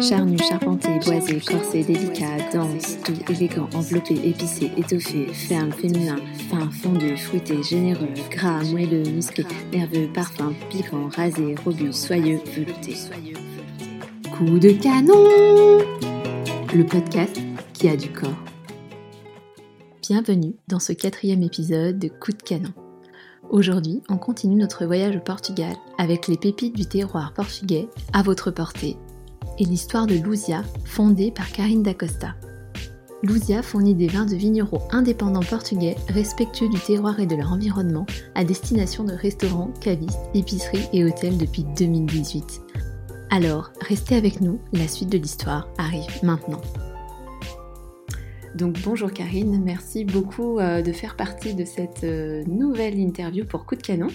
Charnu, charpenté, boisé, corsé, délicat, dense, doux, élégant, enveloppé, épicé, étoffé, ferme, féminin, fin, fondu, fruité, généreux, gras, moelleux, musclé, nerveux, parfum, piquant, rasé, robuste, soyeux, velouté. Coup de canon Le podcast qui a du corps. Bienvenue dans ce quatrième épisode de Coup de canon. Aujourd'hui, on continue notre voyage au Portugal avec les pépites du terroir portugais à votre portée et l'histoire de Luzia, fondée par Karine Dacosta. Luzia fournit des vins de vignerons indépendants portugais, respectueux du terroir et de leur environnement, à destination de restaurants, cavistes, épiceries et hôtels depuis 2018. Alors, restez avec nous, la suite de l'histoire arrive maintenant. Donc bonjour Karine, merci beaucoup euh, de faire partie de cette euh, nouvelle interview pour Coup de Canon.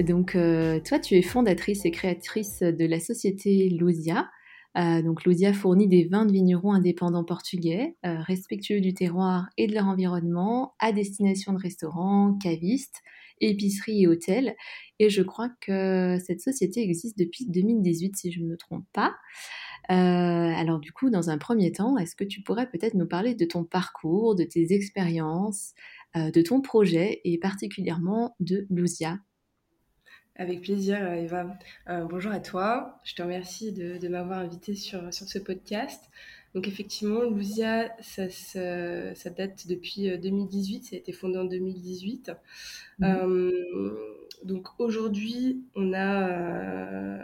Donc euh, toi tu es fondatrice et créatrice de la société Luzia. Euh, donc Ludia fournit des vins de vignerons indépendants portugais, euh, respectueux du terroir et de leur environnement, à destination de restaurants, cavistes, épiceries et hôtels. Et je crois que cette société existe depuis 2018, si je ne me trompe pas. Euh, alors du coup, dans un premier temps, est-ce que tu pourrais peut-être nous parler de ton parcours, de tes expériences, de ton projet et particulièrement de Lucia avec plaisir, Eva. Euh, bonjour à toi. Je te remercie de, m'avoir invité sur, sur ce podcast. Donc effectivement, Luzia, ça, ça, date depuis 2018, euh, ça a été fondé en 2018. Mhm. Euh, donc aujourd'hui, on a,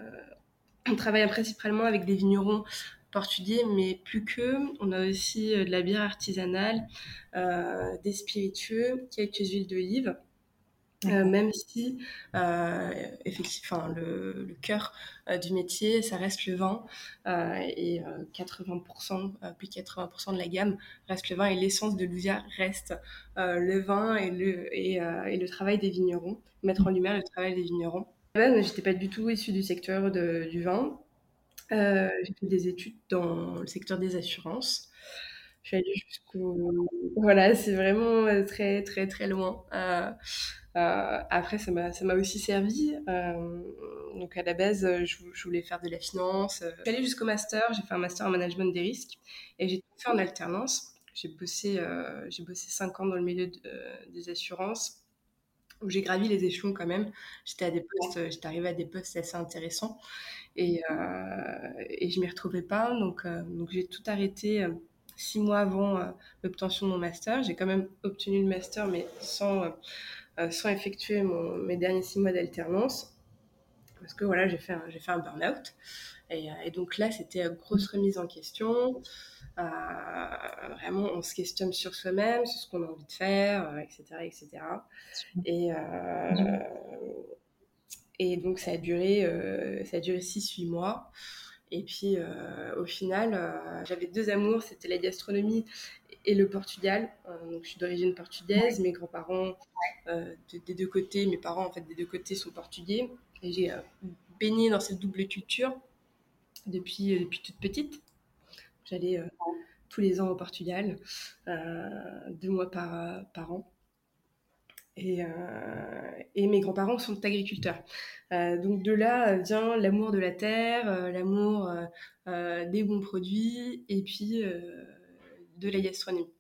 on travaille principalement avec des vignerons portugais, mais plus que. On a aussi de la bière artisanale, des spiritueux, quelques huiles d'olive. Euh, même si euh, effectivement, le, le cœur euh, du métier, ça reste le vin, et 80%, plus de 80% de la gamme reste le vin, et l'essence de Lousia reste le vin et le, et, et, le travail des vignerons, mettre en lumière le travail des vignerons. Je n'étais pas du tout issue du secteur de, du vin. J'ai fait des études dans le secteur des assurances. Je suis allée jusqu'au... Voilà, c'est vraiment très, très, très loin. Euh, après, ça m'a aussi servi. Euh, donc, à la base, je, voulais faire de la finance. Je suis allée jusqu'au master. J'ai fait un master en management des risques et j'ai tout fait en alternance. J'ai bossé, euh, j'ai bossé 5 ans dans le milieu des assurances où j'ai gravi les échelons quand même. J'étais à des postes, j'étais arrivée à des postes assez intéressants et, et je m'y retrouvais pas. Donc, donc j'ai tout arrêté six mois avant l'obtention de mon master. J'ai quand même obtenu le master, mais sans euh, sans effectuer mon, mes derniers six mois d'alternance parce que voilà, j'ai fait un, j'ai fait un burn-out. Et, euh, et, donc là, c'était grosse remise en question. Euh, vraiment, on se questionne sur soi-même, sur ce qu'on a envie de faire, etc., etc. Et, euh, et donc, ça a duré, euh, ça a duré 6-8 mois. Et puis, euh, au final, j'avais deux amours, c'était la gastronomie et le Portugal. Euh, donc, je suis d'origine portugaise. Mes grands-parents, euh, des deux côtés, mes parents, en fait, des deux côtés sont portugais. Et j'ai euh, baigné dans cette double culture depuis, depuis toute petite. J'allais tous les ans au Portugal, deux mois par, par an. Et, et, mes grands-parents sont agriculteurs. donc de là vient l'amour de la terre, l'amour des bons produits, et puis de la gastronomie.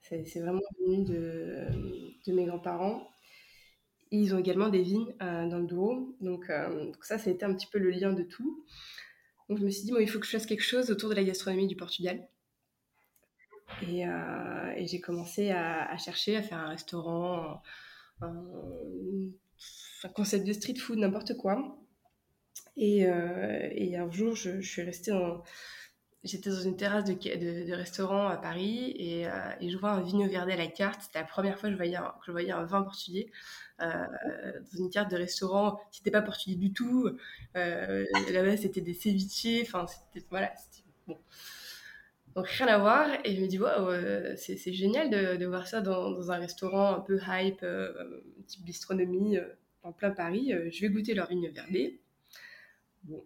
C'est vraiment venu de, mes grands-parents. Ils ont également des vignes euh, dans le Douro. Donc, euh, donc, ça, ça a été un petit peu le lien de tout. Donc je me suis dit, bon, il faut que je fasse quelque chose autour de la gastronomie du Portugal. Et, euh, et j'ai commencé à, chercher, à faire un restaurant, un, concept de street food, n'importe quoi. Et, et, un jour, je, suis restée dans j'étais dans une terrasse de, restaurant à Paris et, euh, je vois un Vigno Verde à la carte. C'était la première fois que je voyais un, vin portugais euh, dans une carte de restaurant qui n'était pas portugais du tout. Euh, Là-bas, c'était des ceviches. Enfin, c'était voilà. Donc rien à voir. Et je me dis, wow, euh, c'est génial de, de, voir ça dans, dans, un restaurant un peu hype, euh, type bistronomie, en plein Paris. je vais goûter leur Vigno Verde. Bon,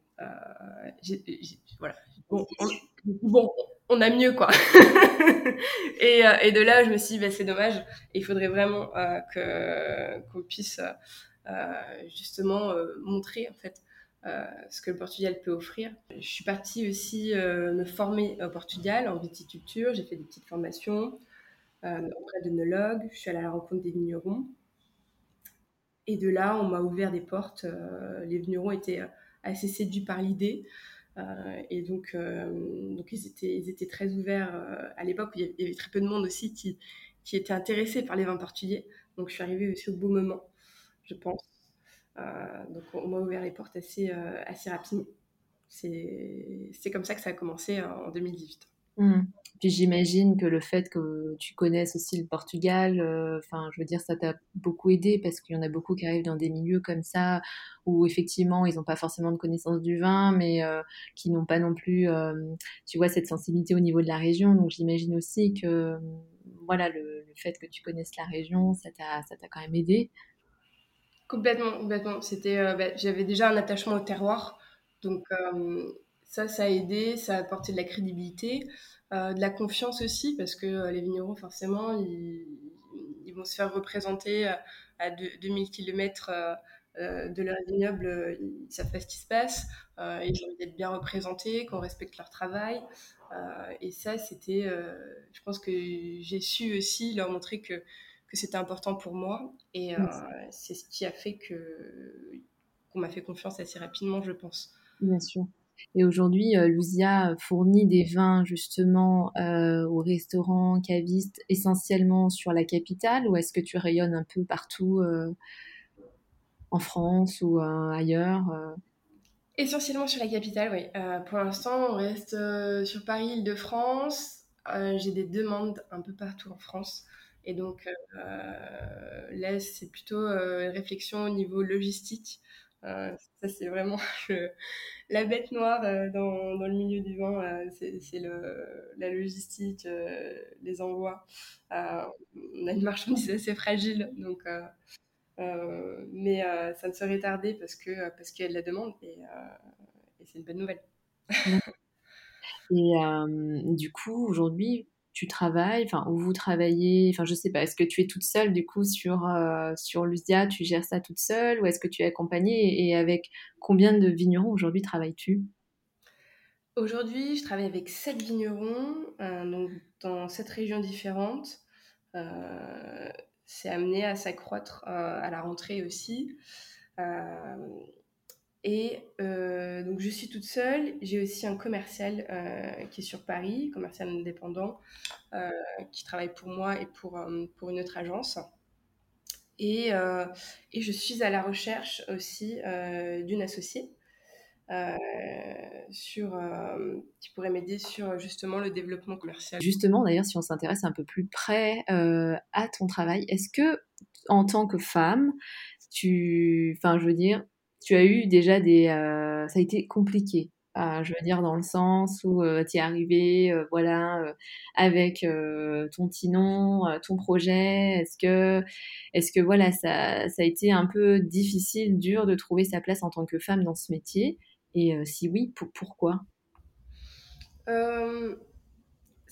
voilà, bon, on, a mieux, quoi. et, euh, et, de là, je me suis dit, bah, c'est dommage. Il faudrait vraiment euh, que qu'on puisse euh, justement montrer, en fait, ce que le Portugal peut offrir. Je suis partie aussi me former au Portugal en viticulture. J'ai fait des petites formations auprès d'œnologues. Je suis allée à la rencontre des vignerons. Et de là, on m'a ouvert des portes. les vignerons étaient assez séduits par l'idée. et donc, ils, étaient, très ouverts à l'époque. Il y avait très peu de monde aussi qui, qui était intéressé par les vins portugais. Donc je suis arrivée aussi au beau moment, je pense. Donc on m'a ouvert les portes assez, assez rapidement. C'est comme ça que ça a commencé en 2018. Mmh. Puis j'imagine que le fait que tu connaisses aussi le Portugal, euh, enfin, je veux dire, ça t'a beaucoup aidé parce qu'il y en a beaucoup qui arrivent dans des milieux comme ça où effectivement ils n'ont pas forcément de connaissance du vin, mais euh, qui n'ont pas non plus, euh, tu vois, cette sensibilité au niveau de la région. Donc j'imagine aussi que, voilà, le, fait que tu connaisses la région, ça t'a quand même aidé. Complètement, complètement. C'était, bah, j'avais déjà un attachement au terroir, donc ça, ça a aidé, ça a apporté de la crédibilité, euh, de la confiance aussi, parce que euh, les vignerons, forcément, ils, vont se faire représenter à 2000 km euh, de leur vignoble, ils savent pas ce qui se passe, ils ont envie d'être bien représentés, qu'on respecte leur travail. et ça, c'était, je pense que j'ai su aussi leur montrer que, que c'était important pour moi. Et c'est ce qui a fait que qu'on m'a fait confiance assez rapidement, je pense. Bien sûr. Et aujourd'hui, euh, Luzia fournit des vins justement euh, aux restaurants, cavistes, essentiellement sur la capitale, ou est-ce que tu rayonnes un peu partout euh, en France ou ailleurs Essentiellement sur la capitale, oui. pour l'instant, on reste sur Paris, Île-de-France. J'ai des demandes un peu partout en France. Et donc là, c'est plutôt une réflexion au niveau logistique. ça, c'est vraiment la bête noire euh, dans, dans, le milieu du vin, euh, c'est la logistique, euh, les envois. on a une marchandise assez fragile, donc, mais ça ne serait tardé parce qu'il parce qu'il y a de la demande et, et c'est une bonne nouvelle. et du coup, aujourd'hui, tu travailles, enfin, où vous travaillez, enfin, je sais pas, est-ce que tu es toute seule, du coup, sur, euh, sur tu gères ça toute seule, ou est-ce que tu es accompagnée, et avec combien de vignerons aujourd'hui travailles-tu? Aujourd'hui, je travaille avec sept vignerons, euh, donc dans sept régions différentes. Euh, c'est amené à s'accroître à la rentrée aussi. Et euh, donc, je suis toute seule. J'ai aussi un commercial euh, qui est sur Paris, commercial indépendant, euh, qui travaille pour moi et pour, pour une autre agence. Et, et, je suis à la recherche aussi d'une associée sur, qui pourrait m'aider sur justement le développement commercial. Justement, d'ailleurs, si on s'intéresse un peu plus près à ton travail, est-ce que en tant que femme, tu, enfin, je veux dire, tu as eu déjà des. Euh, ça a été compliqué. Euh, je veux dire, dans le sens où euh, tu es arrivé, voilà, avec ton petit nom, ton projet. Est-ce que, est-ce que voilà, ça, a été un peu difficile, dur de trouver sa place en tant que femme dans ce métier? Et si oui, pourquoi? Ça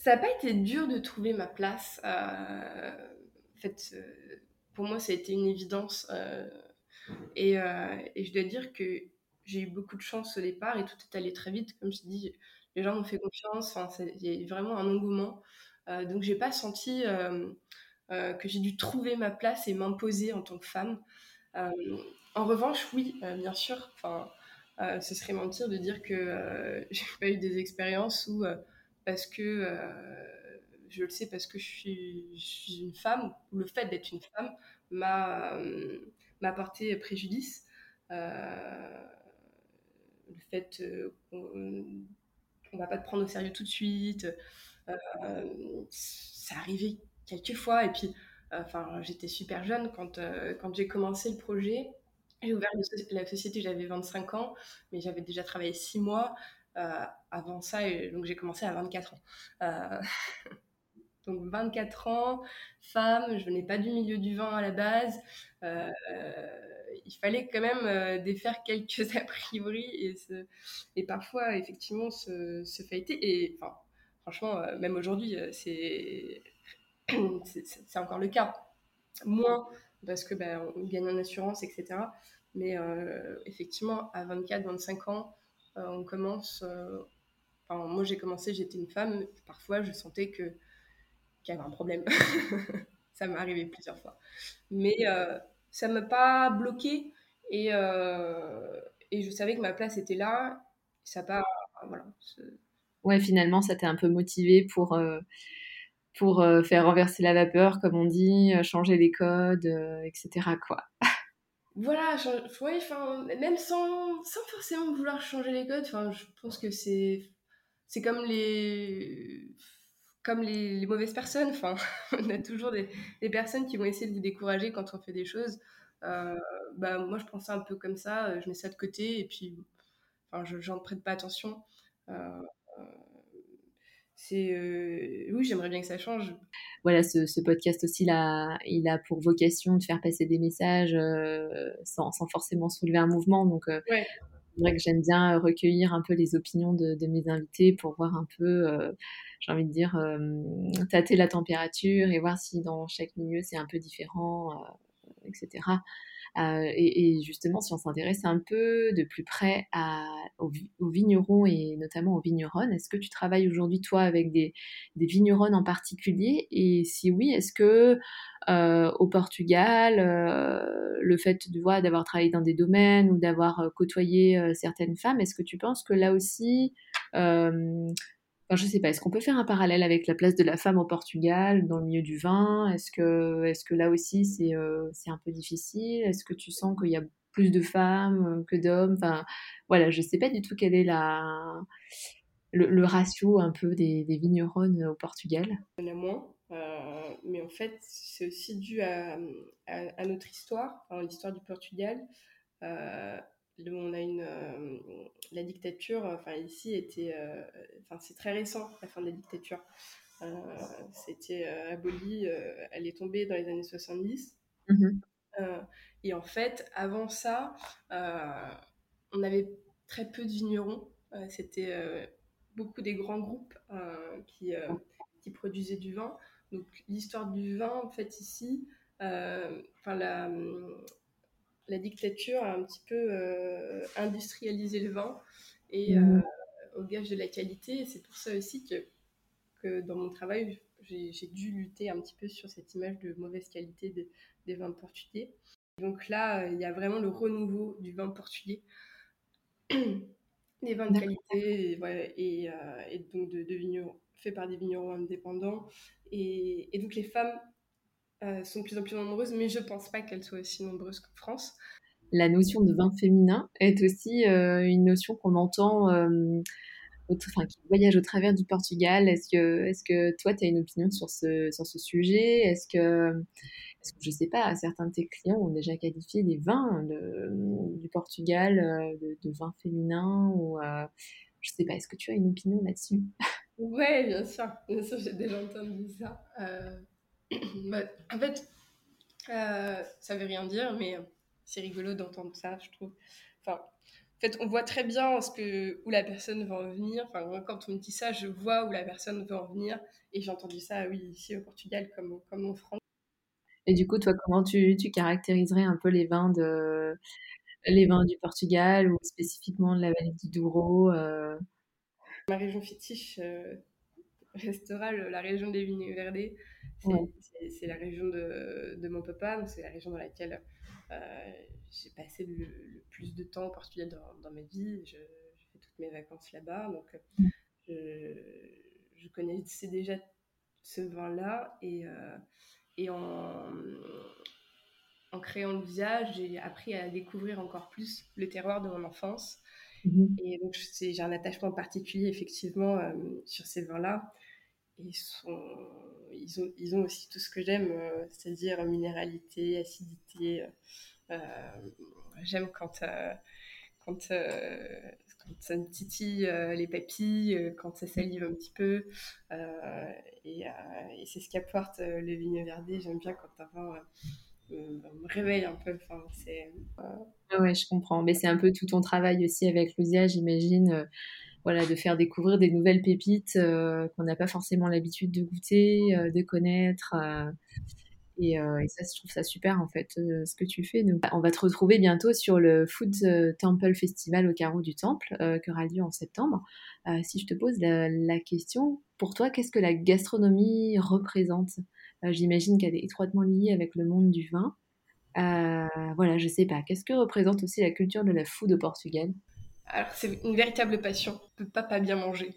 n'a pas été dur de trouver ma place. en fait, pour moi, ça a été une évidence et, je dois dire que j'ai eu beaucoup de chance au départ et tout est allé très vite. Comme je dis, les gens m'ont fait confiance. Il y a vraiment un engouement. Euh, donc, j'ai pas senti euh, euh, que j'ai dû trouver ma place et m'imposer en tant que femme. en revanche, oui, bien sûr. Enfin, ce serait mentir de dire que j'ai pas eu des expériences où, parce que je le sais, parce que je suis, une femme, le fait d'être une femme m'a m'a porté préjudice. Euh, le fait euh, qu'on ne va pas te prendre au sérieux tout de suite, euh, ça arrivait quelques fois. Et puis, enfin, j'étais super jeune quand, j'ai commencé le projet. J'ai ouvert la société, j'avais 25 ans, mais j'avais déjà travaillé 6 mois avant ça, donc j'ai commencé à 24 ans. Donc 24 ans, femme, je venais pas du milieu du vin à la base. Euh, il fallait quand même euh, défaire quelques a priori et, et parfois effectivement se, se Et enfin, franchement, euh, même aujourd'hui, c'est encore le cas. Moins parce que ben, on gagne en assurance, etc. Mais effectivement, à 24-25 ans, on commence. Moi, j'ai commencé, j'étais une femme. Parfois, je sentais que qu'il y avait un problème. ça m'est arrivé plusieurs fois. Mais ça ne m'a pas bloqué et, et je savais que ma place était là. Ça pas. Voilà, ouais, finalement, ça t'a un peu motivé pour, euh, pour euh, faire renverser la vapeur, comme on dit, euh, changer les codes, etc. Quoi. voilà, ouais, même sans, sans forcément vouloir changer les codes, je pense que c'est comme les comme les, les mauvaises personnes. Enfin, on a toujours des, des, personnes qui vont essayer de vous décourager quand on fait des choses. bah, moi, je pense ça un peu comme ça. Je mets ça de côté et puis, enfin, je n'en prête pas attention. Euh, c'est euh, oui, j'aimerais bien que ça change. Voilà, ce, podcast aussi, là, il a pour vocation de faire passer des messages euh, sans, forcément soulever un mouvement. Donc, c'est vrai que j'aime bien recueillir un peu les opinions de, mes invités pour voir un peu, j'ai envie de dire, tâter la température et voir si dans chaque milieu c'est un peu différent, etc. Euh, et, justement, si on s'intéresse un peu de plus près aux, vignerons et notamment aux vigneronnes, est-ce que tu travailles aujourd'hui, toi, avec des, des vigneronnes en particulier? Et si oui, est-ce que euh, au Portugal, euh, le fait de voir d'avoir travaillé dans des domaines ou d'avoir côtoyé certaines femmes, est-ce que tu penses que là aussi, je sais pas, est-ce qu'on peut faire un parallèle avec la place de la femme au Portugal dans le milieu du vin? Est-ce que, est que là aussi c'est euh, un peu difficile? Est-ce que tu sens qu'il y a plus de femmes euh, que d'hommes? Enfin, voilà, je sais pas du tout quel est la, le, ratio un peu des, des, vigneronnes au Portugal. Il moins, euh, mais en fait c'est aussi dû à, à, notre histoire, l'histoire du Portugal. On a une euh, la dictature enfin ici était euh, enfin c'est très récent la fin de la dictature. Euh, c'était aboli elle est tombée dans les années 70 mhm. et en fait avant ça on avait très peu de vignerons c'était beaucoup des grands groupes qui, qui produisaient du vin donc l'histoire du vin en fait ici enfin la la dictature a un petit peu euh, industrialisé le vin et mmh. euh, au gage de la qualité. C'est pour ça aussi que, que dans mon travail, j'ai dû lutter un petit peu sur cette image de mauvaise qualité des vins portugais. Donc là, il y a vraiment le renouveau du vin portugais, des vins de qualité et, euh, donc de, vignerons, faits par des vignerons indépendants. Et, donc les femmes euh, sont de plus en plus nombreuses, mais je ne pense pas qu'elles soient aussi nombreuses qu'en France. La notion de vin féminin est aussi euh, une notion qu'on entend, euh, enfin, qui voyage au travers du Portugal. Est-ce que, est que toi, tu as une opinion sur ce, sur ce sujet? Est-ce que, est que, je ne sais pas, certains de tes clients ont déjà qualifié des vins du Portugal de, de vins féminins ou, Je ne sais pas, est-ce que tu as une opinion là-dessus? Oui, bien sûr. Bien sûr, j'ai déjà entendu ça. Bah, en fait, euh, ça veut rien dire, mais c'est rigolo d'entendre ça, je trouve. Enfin, en fait, on voit très bien où la personne veut en venir. Enfin, quand on me dit ça, je vois où la personne veut en venir. Et j'ai entendu ça, oui, ici au Portugal comme, comme en France. Et du coup, toi, comment tu, tu caractériserais un peu les vins de les vins du Portugal ou spécifiquement de la vallée du Douro euh? Ma région fétiche euh, restera la région des vignes verdées. C'est la région de, de, mon papa, c'est la région dans laquelle euh, j'ai passé le, plus de temps au Portugal dans, dans ma vie. Je, fais toutes mes vacances là-bas, donc mm. je, je, connaissais déjà ce vin-là et, euh, et en, en créant le visage, j'ai appris à découvrir encore plus le terroir de mon enfance. Mm-hmm. Et donc, j'ai un attachement particulier, effectivement, euh, sur ces vins-là. Ils sont ils ont, ils ont aussi tout ce que j'aime, euh, c'est-à-dire minéralité, acidité. Euh, j'aime quand, quand, quand, ça me titille les papilles, quand ça salive un petit peu. et, c'est ce qu'apporte le vigne verdé. J'aime bien quand un vin me réveille un peu. Enfin, c'est, ah ouais, je comprends. Mais c'est un peu tout ton travail aussi avec Lucia, j'imagine voilà, de faire découvrir des nouvelles pépites euh, qu'on n'a pas forcément l'habitude de goûter, euh, de connaître. Euh, Et, euh, ça, je trouve ça super en fait, euh, ce que tu fais. On va te retrouver bientôt sur le Food euh, Temple Festival au carreau du Temple, euh, qui aura lieu en septembre. Euh, si je te pose la, question, pour toi, qu'est-ce que la gastronomie représente? Euh, J'imagine qu'elle est étroitement liée avec le monde du vin. Euh, voilà, je sais pas. Qu'est-ce que représente aussi la culture de la food au Portugal? Alors, c'est une véritable passion. On peut pas pas bien manger.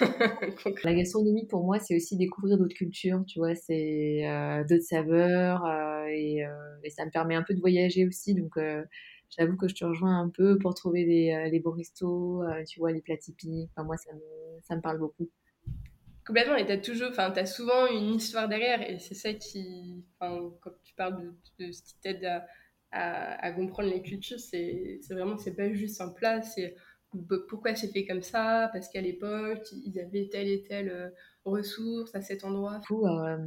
La gastronomie, pour moi, c'est aussi découvrir d'autres cultures, tu vois, c'est euh, d'autres saveurs, euh, et, euh, et ça me permet un peu de voyager aussi. Donc, euh, j'avoue que je te rejoins un peu pour trouver les, euh, les restos, euh, tu vois, les plats typiques. Enfin, moi, ça me, ça me parle beaucoup. Complètement, et t'as toujours, enfin, t'as souvent une histoire derrière, et c'est ça qui, enfin, quand tu parles de, ce qui t'aide à, comprendre les cultures, c'est vraiment, c'est pas juste un plat, c'est pourquoi c'est fait comme ça, parce qu'à l'époque, ils avaient telle et telle euh, ressource à cet endroit. Du coup, euh,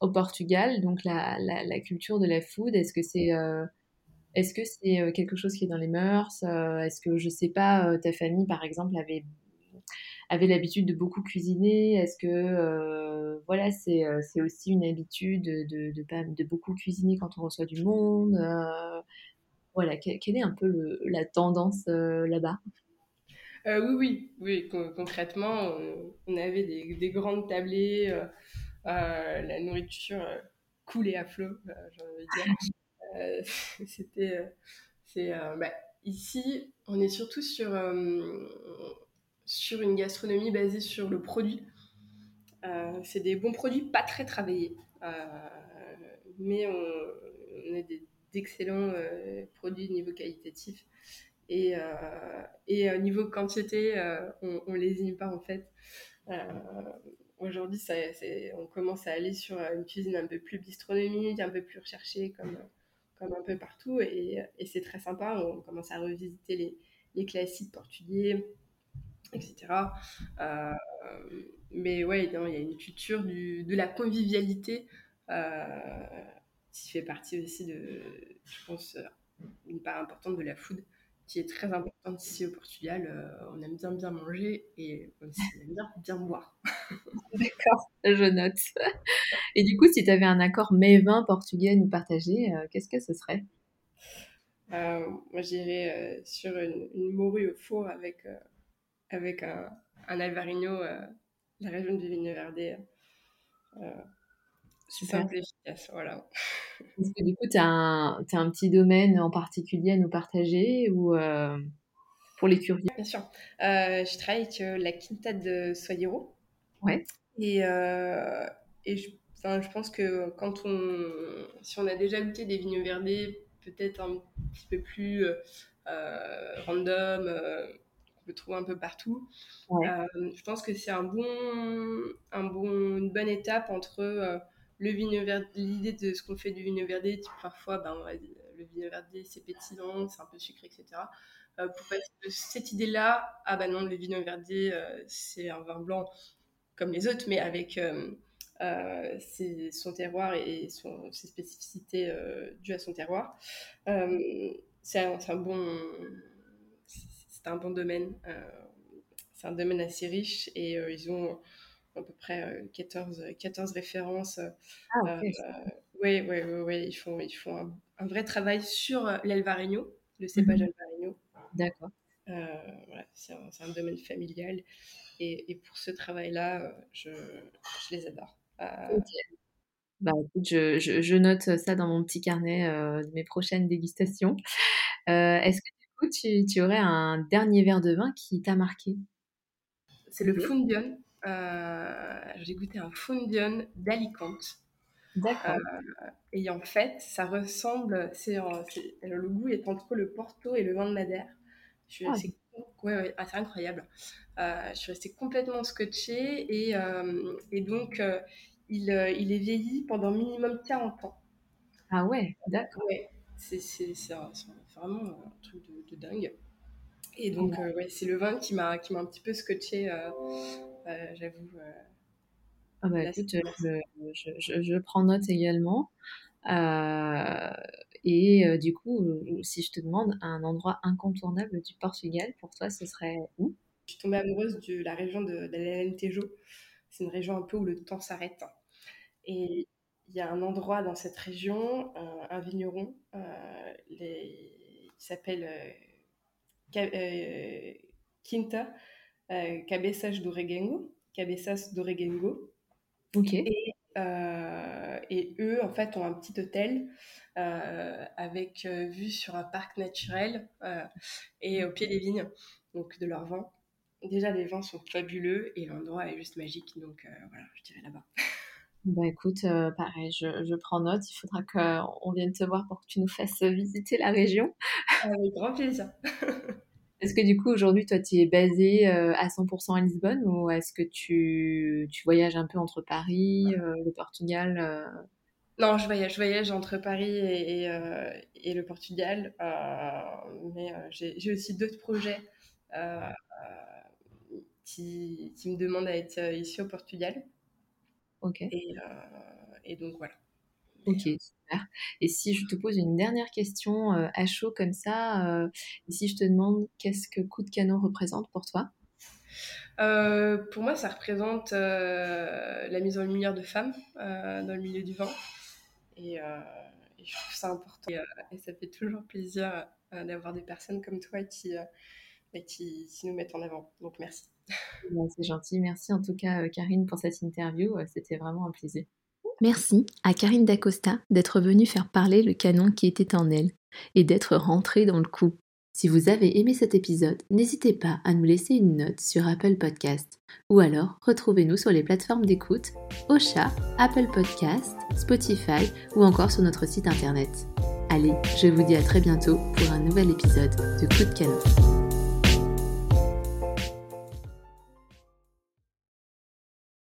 au Portugal, donc la, la, culture de la food, est-ce que c'est euh, est-ce que c'est quelque chose qui est dans les mœurs? Est-ce que, je sais pas, ta famille, par exemple, avait avait l'habitude de beaucoup cuisiner? Est-ce que euh, voilà, c'est euh, c'est aussi une habitude de, de, pas- de beaucoup cuisiner quand on reçoit du monde? Euh, voilà, que- quelle est un peu le- la tendance là-bas? Euh, oui, oui, oui, con- concrètement, on, avait des, des grandes tablées, euh, euh, la nourriture coulait à flot, j'ai envie de dire. C'était, c'est, bah, ici, on est surtout sur, sur une gastronomie basée sur le produit. Euh, c'est des bons produits, pas très travaillés, euh, mais on, on a d'excellents euh, produits niveau qualitatif. Et, et niveau quantité, on, on lésine pas en fait. Aujourd'hui, on commence à aller sur une cuisine un peu plus bistronomique, un peu plus recherchée, comme, comme un peu partout. Et, et c'est très sympa. On commence à revisiter les, les classiques portugais, etc. Euh, mais ouais, non, il y a une culture du, de la convivialité euh, qui fait partie aussi de, je pense, une part importante de la food qui est très importante ici au Portugal. Euh, on aime bien bien manger et on aime bien bien boire. D'accord, je note. Et du coup, si tu avais un accord mets-vin portugais à nous partager, euh, qu'est-ce que ce serait? Euh, moi, j'irais euh, sur une, une morue au four avec, euh, avec un, un alvarinho, euh, la région du Vigno Verde. Euh, Super. simple et efficace, voilà. Est-ce que du coup, tu as un, t'as un petit domaine en particulier à nous partager ou euh, pour les curieux? Bien sûr. Euh, je travaille avec euh, la Quinta de Soyero. Ouais. Et, et je, je pense que quand on, si on a déjà goûté des vignes verdés, peut-être un petit peu plus random, peut trouver un peu partout, Ouais. euh, je pense que c'est un bon, un bon, une bonne étape entre euh, le vigno verdé, l'idée de ce qu'on fait du vigno verdé, type parfois, ben, on va dire, le vigno verdé c'est pétillant, c'est un peu sucré, etc. Euh, pour passer de cette idée-là, ah bah non, le vigno verdé euh, c'est un vin blanc comme les autres, mais avec ses, son terroir et son, ses spécificités dues à son terroir. C'est un, un, bon, c'est un bon domaine. Euh, c'est un domaine assez riche et euh, ils ont à peu près 14, 14 références. Ah. Oui, oui, oui, ouais, ils font, ils font un, un vrai travail sur l'Alvarinho, le cépage Mhm. Alvarinho. D'accord. Euh, voilà, c'est un, un, domaine familial. Et, et pour ce travail-là, je, je, les adore. Euh... Ok. Bah, je, je, je, note ça dans mon petit carnet euh, de mes prochaines dégustations. Euh, Est-ce que coup, tu, tu, aurais un dernier verre de vin qui t'a marqué C'est le Fundion. Euh, J'ai goûté un Fundion d'Alicante. D'accord. Euh, et en fait, ça ressemble, c'est le goût est entre le Porto et le vin de Madère. Je ah. ouais, ouais, ah, c'est incroyable. Euh, je suis restée complètement scotchée et, euh, et donc euh, il, il, est vieilli pendant minimum 40 ans. Ah ouais, d'accord. Ouais, c'est vraiment un truc de, de dingue. Et donc, ouais, ouais c'est le vin qui m'a un petit peu scotché, euh, j'avoue. Ah bah écoute, je, je, je, je, prends note également. Euh, et euh, du coup, si je te demande un endroit incontournable du Portugal, pour toi, ce serait où? Je suis tombée amoureuse de la région de, de l'Alentejo. C'est une région un peu où le temps s'arrête. Et il y a un endroit dans cette région, un vigneron, les, qui s'appelle Quinta Cabezas do Regengo. Cabezas do Regengo. Ok. Et, et, eux, en fait, ont un petit hôtel avec vue sur un parc naturel et au pied des vignes, donc de leur vin. Déjà, les vins sont fabuleux et l'endroit est juste magique, donc voilà, je dirais là-bas. Bah écoute, euh, pareil, je, je, prends note. Il faudra qu'on vienne te voir pour que tu nous fasses visiter la région. Avec grand plaisir. Est-ce que du coup, aujourd'hui, toi, tu es basé euh, à 100% à Lisbonne ou est-ce que tu, tu, voyages un peu entre Paris, euh, le Portugal Non, je voyage, je voyage entre Paris et, et, et le Portugal. mais j'ai aussi d'autres projets qui, qui, me demandent à être ici au Portugal. Ok. Et, euh, et donc voilà. Ok, super. Et si je te pose une dernière question euh, à chaud comme ça, euh, et si je te demande qu'est-ce que coup de canon représente pour toi? Pour moi, ça représente la mise en lumière de femmes dans le milieu du vin. Et, je trouve ça important. Et, ça fait toujours plaisir d'avoir des personnes comme toi qui, qui, qui, nous mettent en avant. Donc merci. C'est gentil. Merci en tout cas, euh, Karine, pour cette interview. Euh, c'était vraiment un plaisir. Merci à Karine Dacosta d'être venue faire parler le canon qui était en elle et d'être rentrée dans le coup. Si vous avez aimé cet épisode, n'hésitez pas à nous laisser une note sur Apple Podcast ou alors retrouvez-nous sur les plateformes d'écoute Ocha, Apple Podcast, Spotify ou encore sur notre site internet. Allez, je vous dis à très bientôt pour un nouvel épisode de Coup de canon.